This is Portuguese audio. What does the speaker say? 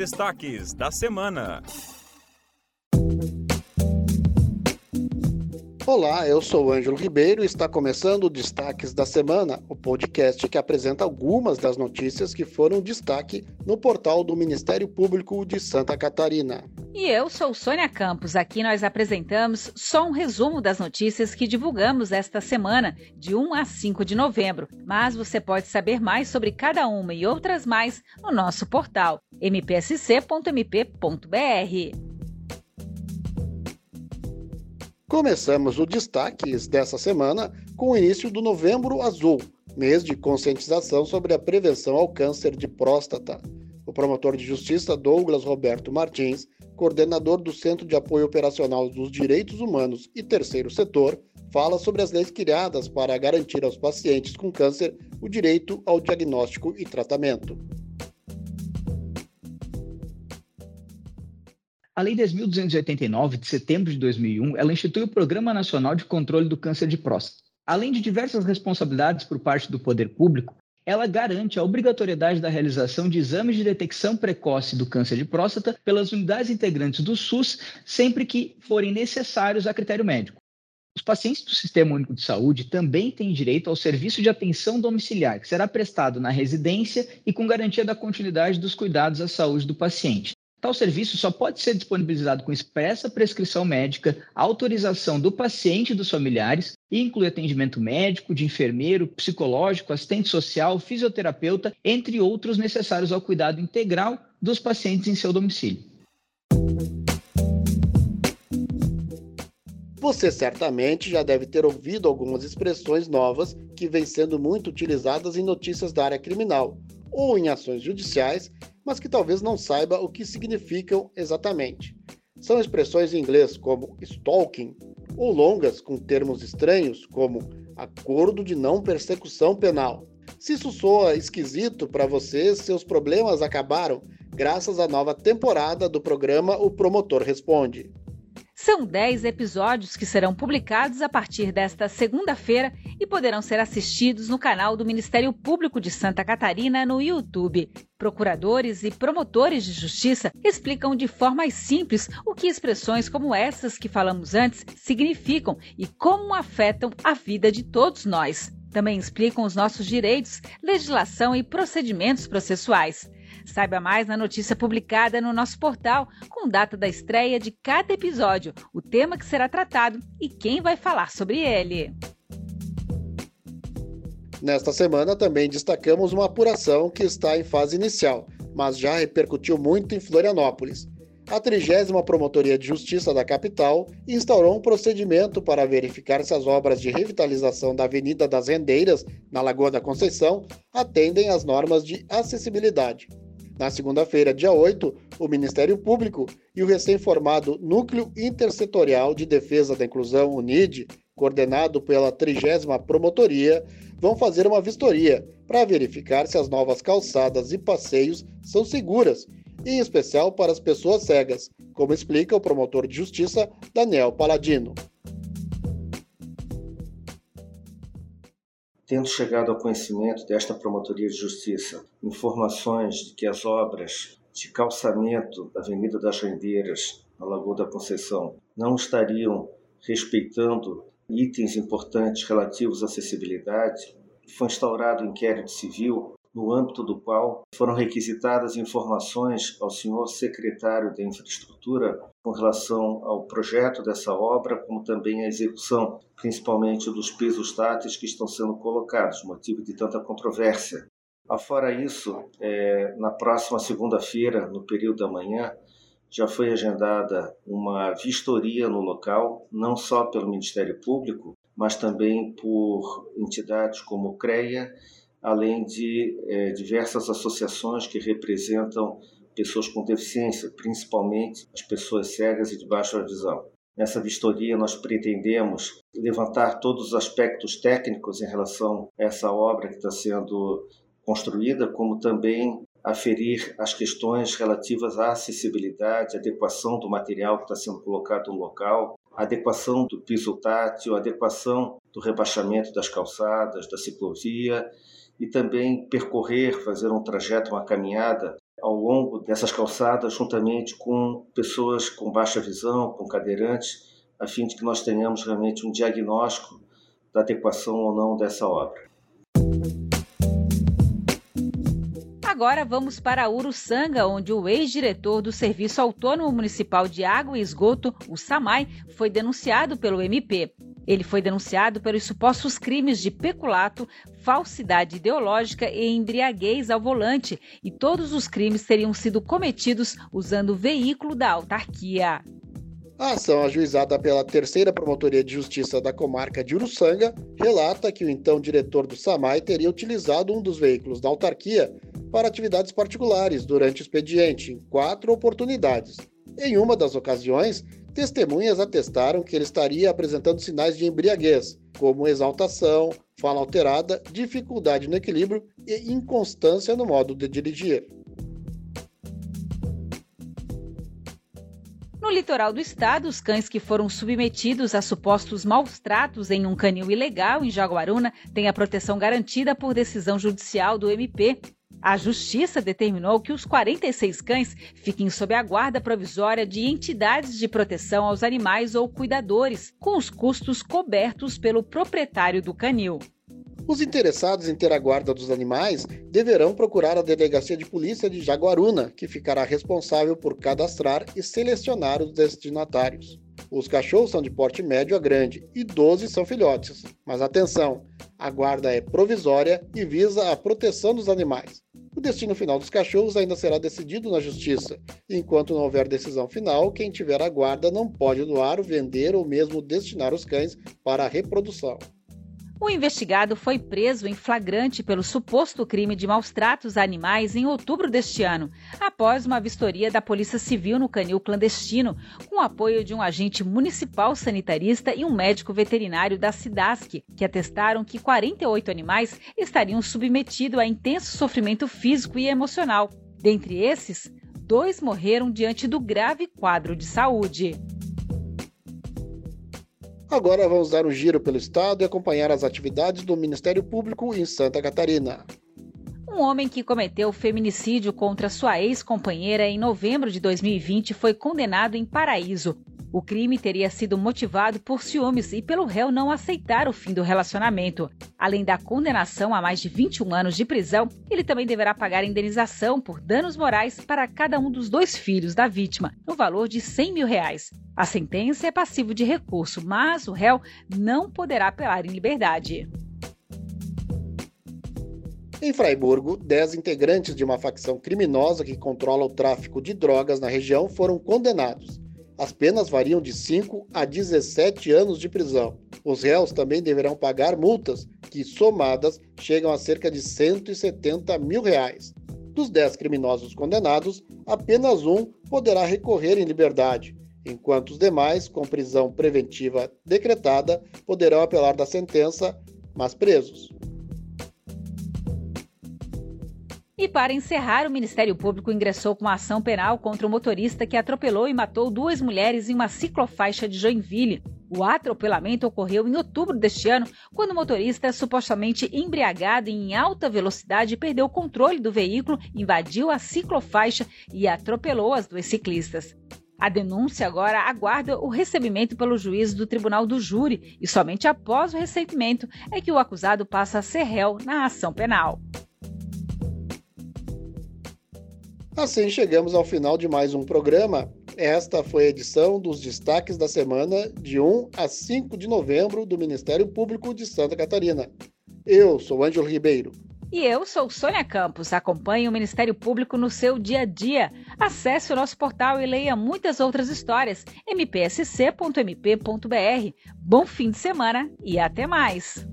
destaques da semana. Olá, eu sou Ângelo Ribeiro e está começando o Destaques da Semana, o podcast que apresenta algumas das notícias que foram destaque no portal do Ministério Público de Santa Catarina. E eu sou Sônia Campos. Aqui nós apresentamos só um resumo das notícias que divulgamos esta semana, de 1 a 5 de novembro. Mas você pode saber mais sobre cada uma e outras mais no nosso portal mpsc.mp.br. Começamos o destaques dessa semana com o início do Novembro Azul, mês de conscientização sobre a prevenção ao câncer de próstata. O promotor de justiça Douglas Roberto Martins, coordenador do Centro de Apoio Operacional dos Direitos Humanos e Terceiro Setor, fala sobre as leis criadas para garantir aos pacientes com câncer o direito ao diagnóstico e tratamento. A Lei 10.289, de setembro de 2001, ela institui o Programa Nacional de Controle do Câncer de Próstata. Além de diversas responsabilidades por parte do poder público, ela garante a obrigatoriedade da realização de exames de detecção precoce do câncer de próstata pelas unidades integrantes do SUS, sempre que forem necessários a critério médico. Os pacientes do Sistema Único de Saúde também têm direito ao serviço de atenção domiciliar, que será prestado na residência e com garantia da continuidade dos cuidados à saúde do paciente. Tal serviço só pode ser disponibilizado com expressa prescrição médica, autorização do paciente e dos familiares e inclui atendimento médico, de enfermeiro, psicológico, assistente social, fisioterapeuta, entre outros necessários ao cuidado integral dos pacientes em seu domicílio. Você certamente já deve ter ouvido algumas expressões novas que vêm sendo muito utilizadas em notícias da área criminal ou em ações judiciais mas que talvez não saiba o que significam exatamente. São expressões em inglês como stalking ou longas com termos estranhos como acordo de não persecução penal. Se isso soa esquisito para você, seus problemas acabaram graças à nova temporada do programa O Promotor Responde. São 10 episódios que serão publicados a partir desta segunda-feira e poderão ser assistidos no canal do Ministério Público de Santa Catarina no YouTube. Procuradores e promotores de justiça explicam de forma simples o que expressões como essas que falamos antes significam e como afetam a vida de todos nós. Também explicam os nossos direitos, legislação e procedimentos processuais. Saiba mais na notícia publicada no nosso portal, com data da estreia de cada episódio, o tema que será tratado e quem vai falar sobre ele. Nesta semana também destacamos uma apuração que está em fase inicial, mas já repercutiu muito em Florianópolis. A 30 Promotoria de Justiça da capital instaurou um procedimento para verificar se as obras de revitalização da Avenida das Rendeiras, na Lagoa da Conceição, atendem às normas de acessibilidade. Na segunda-feira, dia 8, o Ministério Público e o recém-formado Núcleo Intersetorial de Defesa da Inclusão, UNID, coordenado pela 30 Promotoria, vão fazer uma vistoria para verificar se as novas calçadas e passeios são seguras, em especial para as pessoas cegas, como explica o promotor de justiça Daniel Paladino. Tendo chegado ao conhecimento desta Promotoria de Justiça informações de que as obras de calçamento da Avenida das Rendeiras, na Lagoa da Conceição, não estariam respeitando itens importantes relativos à acessibilidade, foi instaurado um inquérito civil no âmbito do qual foram requisitadas informações ao senhor secretário da Infraestrutura com relação ao projeto dessa obra, como também à execução, principalmente dos pisos táteis que estão sendo colocados, motivo de tanta controvérsia. Afora isso, é, na próxima segunda-feira, no período da manhã, já foi agendada uma vistoria no local, não só pelo Ministério Público, mas também por entidades como CREA além de é, diversas associações que representam pessoas com deficiência, principalmente as pessoas cegas e de baixa visão. Nessa vistoria, nós pretendemos levantar todos os aspectos técnicos em relação a essa obra que está sendo construída, como também aferir as questões relativas à acessibilidade, adequação do material que está sendo colocado no local, adequação do piso tátil, adequação do rebaixamento das calçadas, da ciclovia e também percorrer, fazer um trajeto, uma caminhada ao longo dessas calçadas, juntamente com pessoas com baixa visão, com cadeirantes, a fim de que nós tenhamos realmente um diagnóstico da adequação ou não dessa obra. Agora vamos para Uruçanga, onde o ex-diretor do Serviço Autônomo Municipal de Água e Esgoto, o SAMAI, foi denunciado pelo MP. Ele foi denunciado pelos supostos crimes de peculato, falsidade ideológica e embriaguez ao volante, e todos os crimes teriam sido cometidos usando o veículo da autarquia. A ação ajuizada pela terceira Promotoria de Justiça da comarca de Uruçanga relata que o então diretor do SAMAI teria utilizado um dos veículos da autarquia para atividades particulares durante o expediente, em quatro oportunidades. Em uma das ocasiões, testemunhas atestaram que ele estaria apresentando sinais de embriaguez, como exaltação, fala alterada, dificuldade no equilíbrio e inconstância no modo de dirigir. No litoral do estado, os cães que foram submetidos a supostos maus tratos em um canil ilegal em Jaguaruna têm a proteção garantida por decisão judicial do MP. A Justiça determinou que os 46 cães fiquem sob a guarda provisória de entidades de proteção aos animais ou cuidadores, com os custos cobertos pelo proprietário do canil. Os interessados em ter a guarda dos animais deverão procurar a Delegacia de Polícia de Jaguaruna, que ficará responsável por cadastrar e selecionar os destinatários. Os cachorros são de porte médio a grande e 12 são filhotes. Mas atenção, a guarda é provisória e visa a proteção dos animais. O destino final dos cachorros ainda será decidido na justiça. Enquanto não houver decisão final, quem tiver a guarda não pode doar, vender ou mesmo destinar os cães para a reprodução. O investigado foi preso em flagrante pelo suposto crime de maus tratos a animais em outubro deste ano, após uma vistoria da Polícia Civil no canil clandestino, com apoio de um agente municipal sanitarista e um médico veterinário da Cidasc, que atestaram que 48 animais estariam submetidos a intenso sofrimento físico e emocional. Dentre esses, dois morreram diante do grave quadro de saúde. Agora vamos dar um giro pelo estado e acompanhar as atividades do Ministério Público em Santa Catarina. Um homem que cometeu feminicídio contra sua ex-companheira em novembro de 2020 foi condenado em Paraíso. O crime teria sido motivado por ciúmes e pelo réu não aceitar o fim do relacionamento. Além da condenação a mais de 21 anos de prisão, ele também deverá pagar indenização por danos morais para cada um dos dois filhos da vítima, no valor de 100 mil reais. A sentença é passivo de recurso, mas o réu não poderá apelar em liberdade. Em Fraiburgo, 10 integrantes de uma facção criminosa que controla o tráfico de drogas na região foram condenados. As penas variam de 5 a 17 anos de prisão. Os réus também deverão pagar multas, que somadas chegam a cerca de 170 mil reais. Dos 10 criminosos condenados, apenas um poderá recorrer em liberdade, enquanto os demais, com prisão preventiva decretada, poderão apelar da sentença, mas presos. E para encerrar, o Ministério Público ingressou com uma ação penal contra o motorista que atropelou e matou duas mulheres em uma ciclofaixa de Joinville. O atropelamento ocorreu em outubro deste ano, quando o motorista, supostamente embriagado e em alta velocidade, perdeu o controle do veículo, invadiu a ciclofaixa e atropelou as duas ciclistas. A denúncia agora aguarda o recebimento pelo juiz do Tribunal do Júri e somente após o recebimento é que o acusado passa a ser réu na ação penal. Assim chegamos ao final de mais um programa. Esta foi a edição dos destaques da semana de 1 a 5 de novembro do Ministério Público de Santa Catarina. Eu sou Ângelo Ribeiro. E eu sou Sônia Campos. Acompanhe o Ministério Público no seu dia a dia. Acesse o nosso portal e leia muitas outras histórias. mpsc.mp.br. Bom fim de semana e até mais!